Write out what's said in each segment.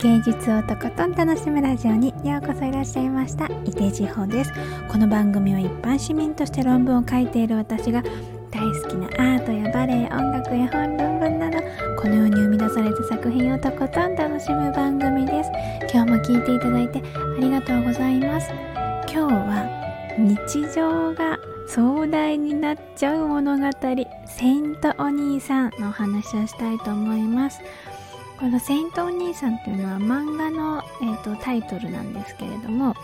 芸術をとことん楽しむラジオにようこそいらっしゃいました。伊手志保です。この番組は一般市民として論文を書いている私が大好きなアートやバレエ音楽や本論文などこのように生み出された作品をとことん楽しむ番組です。今日も聴いていただいてありがとうございます。今日は日常が壮大になっちゃう物語セイントお兄さんのお話をしたいと思います。この「セイントお兄さん」っていうのは漫画の、えーと、タイトルなんですけれども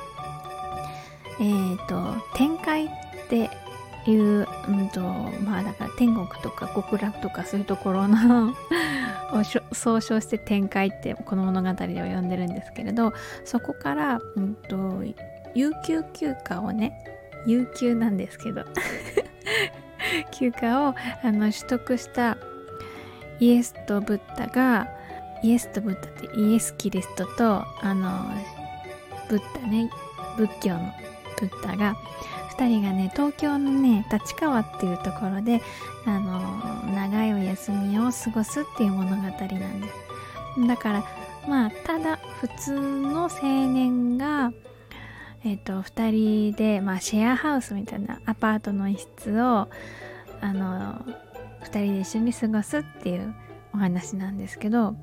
えっ、ー、と展開っていう、うんとまあだから天国とか極楽とかそういうところの を総称して展開ってこの物語で呼んでるんですけれどそこから、うんと、有給休暇をね有給なんですけど 休暇をあの取得したイエスとブッダがイエスとブッダってイエス・キリストとあのブッダね。仏教のブッダが2人がね東京のね立川っていうところであの長いお休みを過ごすっていう物語なんです。だからまあただ普通の青年がえっ、と2人で、まあ、シェアハウスみたいなアパートの一室をあの2人で一緒に過ごすっていうお話なんですけど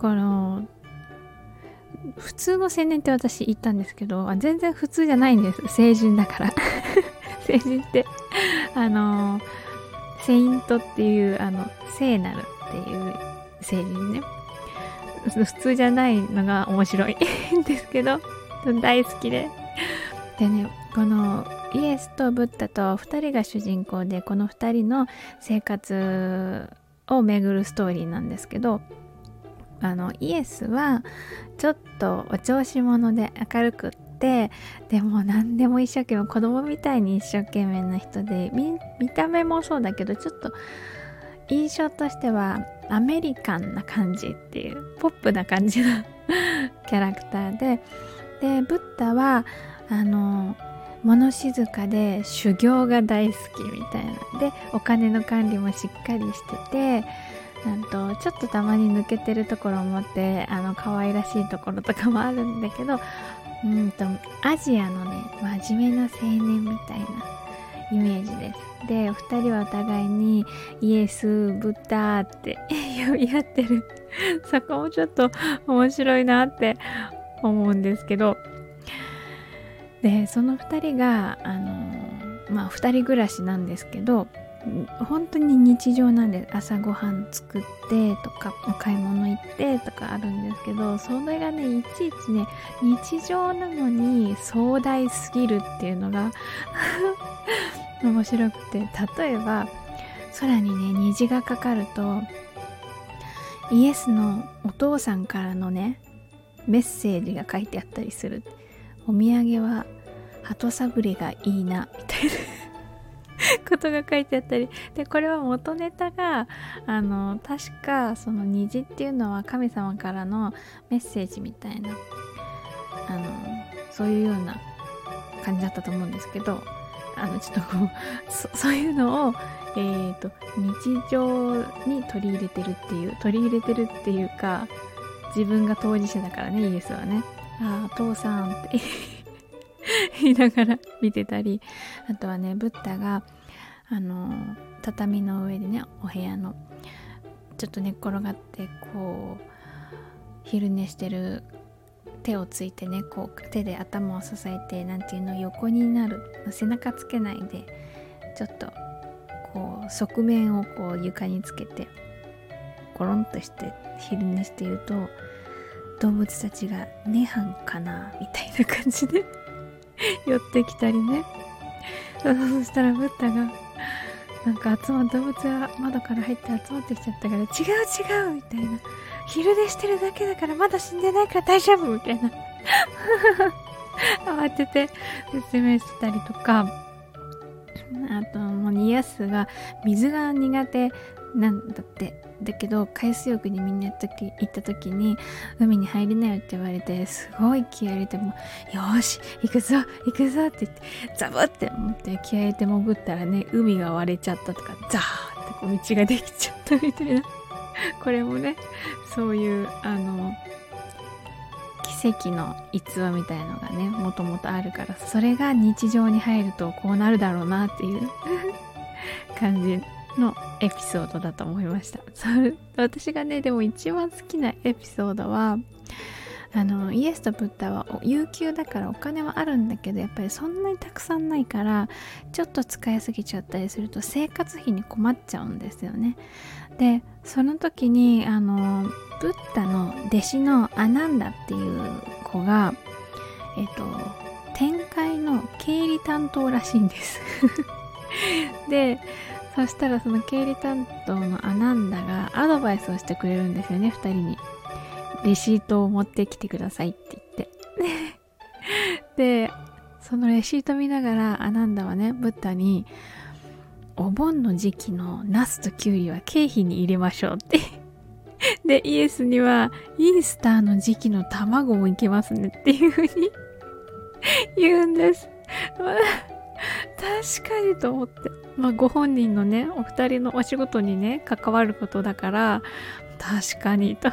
この普通の青年って私言ったんですけど全然普通じゃないんです。成人だから。成人ってあのセイントっていうあの聖なるっていう成人ね。普通じゃないのが面白い。ん ですけど大好きで。でねこのイエスとブッダと2人が主人公でこの2人の生活を巡るストーリーなんですけどあのイエスはちょっとお調子者で明るくってでも何でも一生懸命子供みたいに一生懸命な人で見た目もそうだけどちょっと印象としてはアメリカンな感じっていうポップな感じの キャラクターででブッダはあの物静かで修行が大好きみたいな。でお金の管理もしっかりしててなんとちょっとたまに抜けてるところを持ってあの可愛らしいところとかもあるんだけどうんとアジアのね真面目な青年みたいなイメージです。でお二人はお互いにイエスブッダーって呼び合ってる。そこもちょっと面白いなって思うんですけど。でその二人があのまあ二人暮らしなんですけど本当に日常なんで朝ごはん作ってとかお買い物行ってとかあるんですけどそれがねいちいちね日常なのに壮大すぎるっていうのが 面白くて例えば空にね虹がかかるとイエスのお父さんからのねメッセージが書いてあったりする。お土産は鳩サブレがいいなみたいな。ことが書いてあったり。でこれは元ネタがあの確かその虹っていうのは神様からのメッセージみたいなあのそういうような感じだったと思うんですけどあのちょっとこう そういうのをえーと、日常に取り入れてるっていう取り入れてるっていうか自分が当事者だからねイエスはね。ああ父さんって。言いながら見てたりあとはねブッダがあの畳の上でねお部屋のちょっと寝っ転がってこう昼寝してる手をついてねこう手で頭を支えて何ていうの横になる背中つけないでちょっとこう側面をこう床につけてコロンとして昼寝していると動物たちが「涅槃かな?」みたいな感じで 寄ってきたりねそしたらブッダがなんか集ま動物が窓から入って集まってきちゃったから違う違うみたいな昼寝してるだけだからまだ死んでないから大丈夫みたいな。慌てて説明してたりとか。あともうニヤスが水が苦手なんだって。だけど海水浴にみんな行った時に海に入れなよって言われてすごい気合入れてもよし行くぞ行くぞって言ってザブって思って気合入れて潜ったらね海が割れちゃったとかザーってこう道ができちゃったみたいな。これもねそういうあの奇跡の逸話みたいのがねもともとあるからそれが日常に入るとこうなるだろうなっていう 感じのエピソードだと思いました。私がねでも一番好きなエピソードはあのイエスとブッダは有給だからお金はあるんだけどやっぱりそんなにたくさんないからちょっと使いすぎちゃったりすると生活費に困っちゃうんですよね。でその時にあのブッダの弟子のアナンダっていう子がえっと展開の経理担当らしいんです。でそしたらその経理担当のアナンダがアドバイスをしてくれるんですよね2人に。レシートを持ってきてくださいって言って。でそのレシート見ながらアナンダはねブッダにお盆の時期のナスとキュウリは経費に入れましょうって。でイエスにはイースターの時期の卵もいけますねっていう風に 言うんです、確かにと思って。まあご本人のねお二人のお仕事にね関わることだから確かにと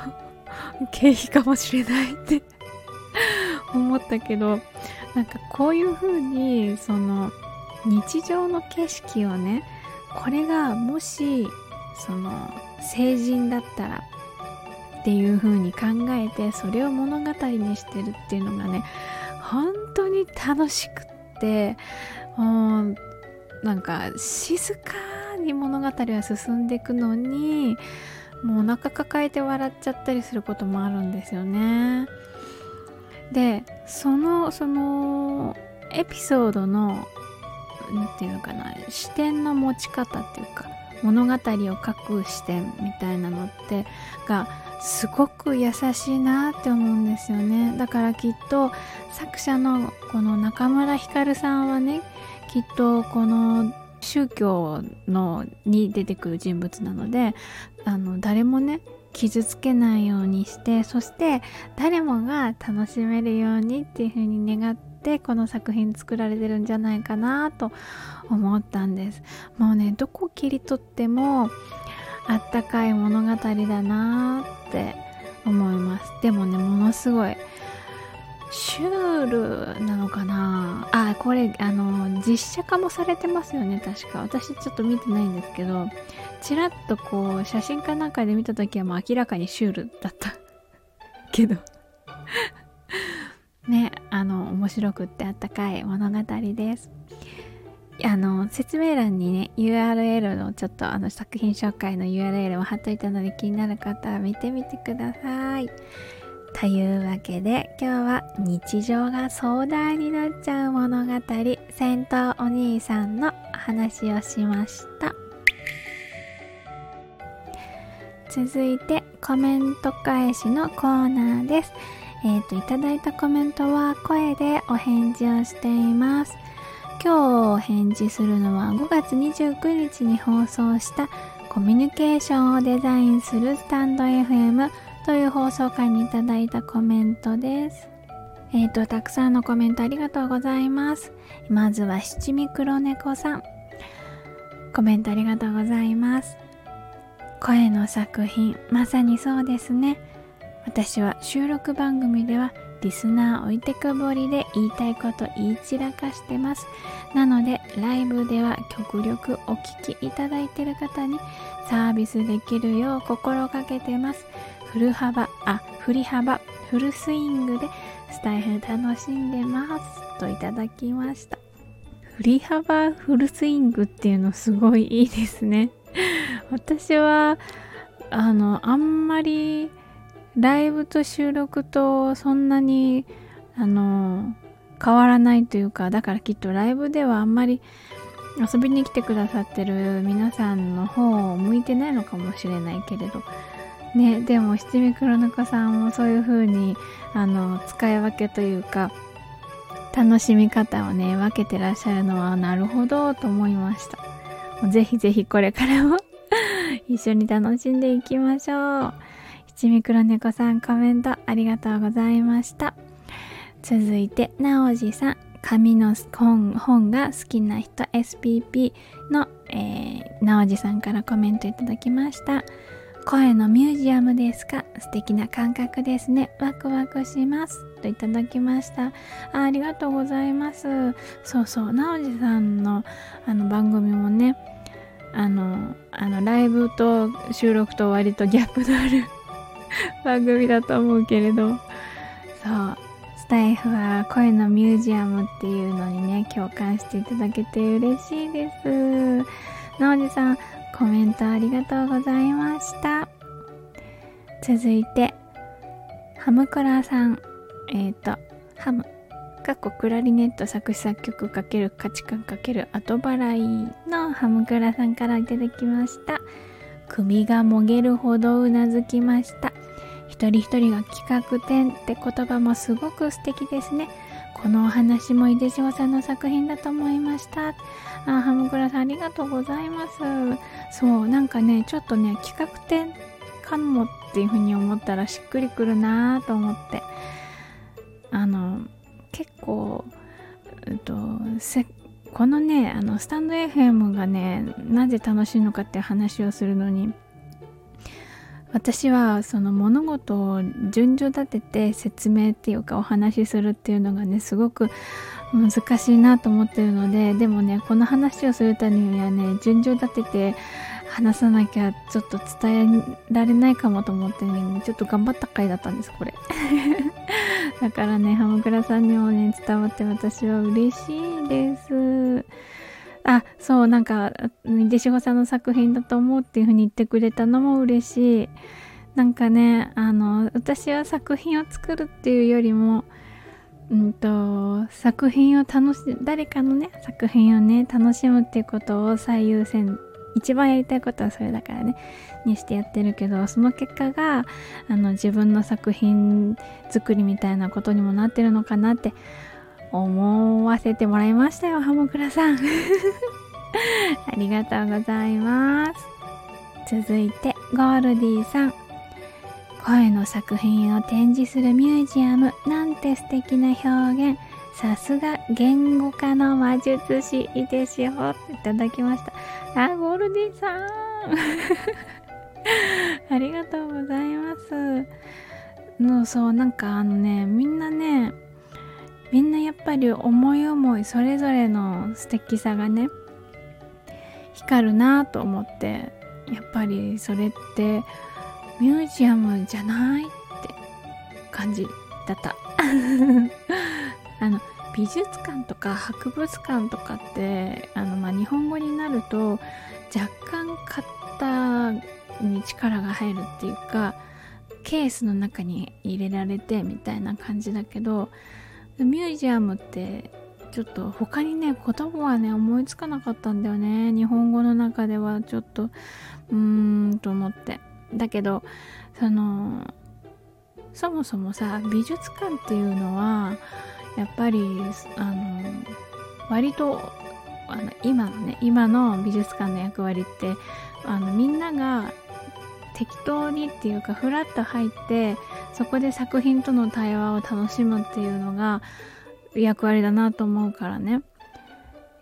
経費かもしれないって思ったけどなんかこういう風にその日常の景色をねこれがもしその成人だったらっていう風に考えてそれを物語にしてるっていうのがね本当に楽しくってうんなんか静かに物語は進んでいくのにもうお腹抱えて笑っちゃったりすることもあるんですよね。でそのそのエピソードの何て言うのかな視点の持ち方っていうか物語を書く視点みたいなのってがすごく優しいなって思うんですよねだからきっと作者のこの中村ひかるさんはねきっとこの宗教のに出てくる人物なのであの誰もね傷つけないようにしてそして誰もが楽しめるようにっていう風に願ってこの作品作られてるんじゃないかなと思ったんです。もうねどこ切り取ってもあったかい物語だなって思います。でもねものすごいシュールなのかな？あこれあの実写化もされてますよね確か。私ちょっと見てないんですけどちらっとこう写真かなんかで見た時はもう明らかにシュールだった。けど。ねあの面白くってあったかい物語です。あの説明欄にね URL のちょっとあの作品紹介の URL を貼っといたので気になる方は見てみてください。というわけで今日は日常が壮大になっちゃう物語戦闘お兄さんの話をしました。続いてコメント返しのコーナーです。えっ、ー、といただいたコメントは声でお返事をしています。今日お返事するのは5月29日に放送したコミュニケーションをデザインするスタンド FM という放送回にいただいたコメントです。えっ、ー、と、たくさんのコメントありがとうございます。まずは七味黒猫さん。コメントありがとうございます。声の作品、まさにそうですね。私は収録番組ではリスナー置いてくぼりで言いたいこと言い散らかしてます。なので、ライブでは極力お聞きいただいている方にサービスできるよう心がけてます。フル幅、あ、振り幅、フルスイングでスタイル楽しんでますといただきました。振り幅フルスイングっていうのすごいいいですね。私は、あの、あんまりライブと収録とそんなに、あの、変わらないというか、だからきっとライブではあんまり遊びに来てくださってる皆さんの方を向いてないのかもしれないけれど、ねでも七味黒猫さんもそういう風にあの使い分けというか楽しみ方をね分けてらっしゃるのはなるほどと思いました。ぜひぜひこれからも 一緒に楽しんでいきましょう。七味黒猫さんコメントありがとうございました。続いてなおじさん。紙の本本が好きな人 SPP の、えー、なおじさんからコメントいただきました。声のミュージアムですか？素敵な感覚ですね。ワクワクします。といただきましたあ。ありがとうございます。そうそう、なおじさんのあの番組もね、あの、あのライブと収録と割とギャップのある 番組だと思うけれど、そう、スタイフは声のミュージアムっていうのにね、共感していただけて嬉しいです。なおじさん、コメントありがとうございました。続いて、ハムクラさん。えっ、ー、と、ハム。かっこクラリネット作詞作曲かける価値観かける後払いのハムクラさんからいただきました。首がもげるほどうなずきました。一人一人が企画展って言葉もすごく素敵ですね。このお話も井出翔さんの作品だと思いました。あ、ハムクラさんありがとうございます。そう、なんかね、ちょっとね、企画展かもっていうふうに思ったらしっくりくるなと思って。あの、結構、えっと、このね、あの、スタンド FM がね、なぜ楽しいのかっていう話をするのに、私はその物事を順序立てて説明っていうかお話しするっていうのがねすごく難しいなと思ってるのででもねこの話をするためにはね順序立てて話さなきゃちょっと伝えられないかもと思ってねちょっと頑張った回だったんですこれ だからねハムクラさんにもね伝わって私は嬉しいですあ、そう、なんか、デシゴさんの作品だと思うっていう風に言ってくれたのも嬉しい。なんかね、あの、私は作品を作るっていうよりも、うんと、作品を楽し、誰かのね、作品をね、楽しむっていうことを最優先、一番やりたいことはそれだからね、にしてやってるけど、その結果が、あの、自分の作品作りみたいなことにもなってるのかなって思わせてもらいましたよ、ハモクラさん。ありがとうございます。続いて、ゴールディさん。声の作品を展示するミュージアムなんて素敵な表現。さすが言語化の魔術師いですよ。いただきました。あ、ゴールディさん。ありがとうございます。のそう、なんかあのね、みんなね、みんなやっぱり思い思いそれぞれの素敵さがね光るなと思ってやっぱりそれってミュージアムじゃないって感じだったあの美術館とか博物館とかってあの、まあ、日本語になると若干型に力が入るっていうかケースの中に入れられてみたいな感じだけどミュージアムってちょっと他にね言葉はね思いつかなかったんだよね。日本語の中ではちょっとうーんと思って。だけどそのそもそもさ美術館っていうのはやっぱりあの割とあの今のね今の美術館の役割ってあのみんなが適当にっていうかフラッと入ってそこで作品との対話を楽しむっていうのが役割だなと思うからね。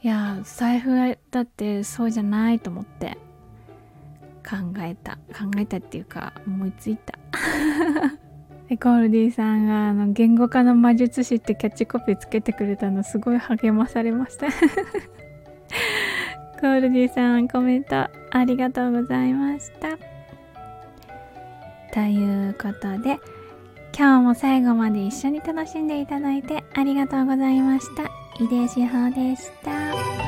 いや財布だってそうじゃないと思って考えた考えたっていうか思いついた。でコールディさんがあの言語化の魔術師ってキャッチコピーつけてくれたのすごい励まされました コールディさんコメントありがとうございましたということで今日も最後まで一緒に楽しんでいただいてありがとうございました。井出志保でした。